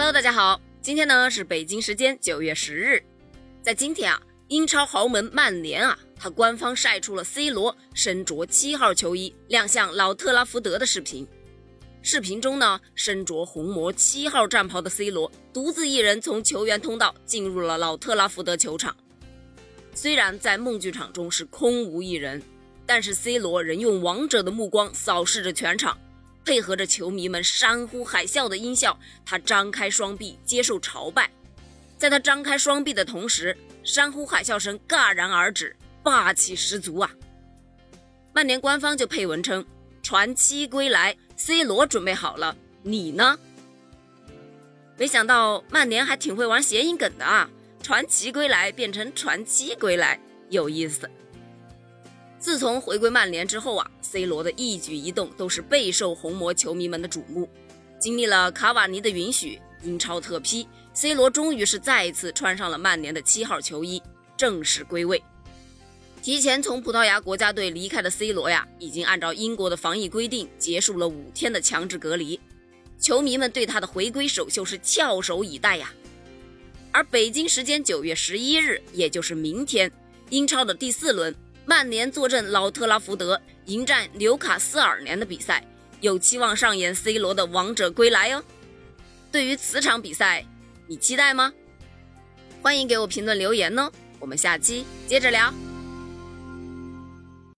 Hello，大家好，今天呢是北京时间九月十日，在今天啊，英超豪门曼联啊，他官方晒出了 C 罗身着七号球衣亮相老特拉福德的视频。视频中呢，身着红魔七号战袍的 C 罗独自一人从球员通道进入了老特拉福德球场。虽然在梦剧场中是空无一人，但是 C 罗仍用王者的目光扫视着全场。配合着球迷们山呼海啸的音效，他张开双臂接受朝拜。在他张开双臂的同时，山呼海啸声戛然而止，霸气十足啊！曼联官方就配文称：“传奇归来，C 罗准备好了，你呢？”没想到曼联还挺会玩谐音梗的啊！传奇归来变成传奇归来，有意思。自从回归曼联之后啊，C 罗的一举一动都是备受红魔球迷们的瞩目。经历了卡瓦尼的允许，英超特批，C 罗终于是再一次穿上了曼联的七号球衣，正式归位。提前从葡萄牙国家队离开的 C 罗呀，已经按照英国的防疫规定结束了五天的强制隔离。球迷们对他的回归首秀是翘首以待呀。而北京时间九月十一日，也就是明天，英超的第四轮。曼联坐镇老特拉福德迎战纽卡斯尔联的比赛，有期望上演 C 罗的王者归来哦。对于此场比赛，你期待吗？欢迎给我评论留言哦。我们下期接着聊。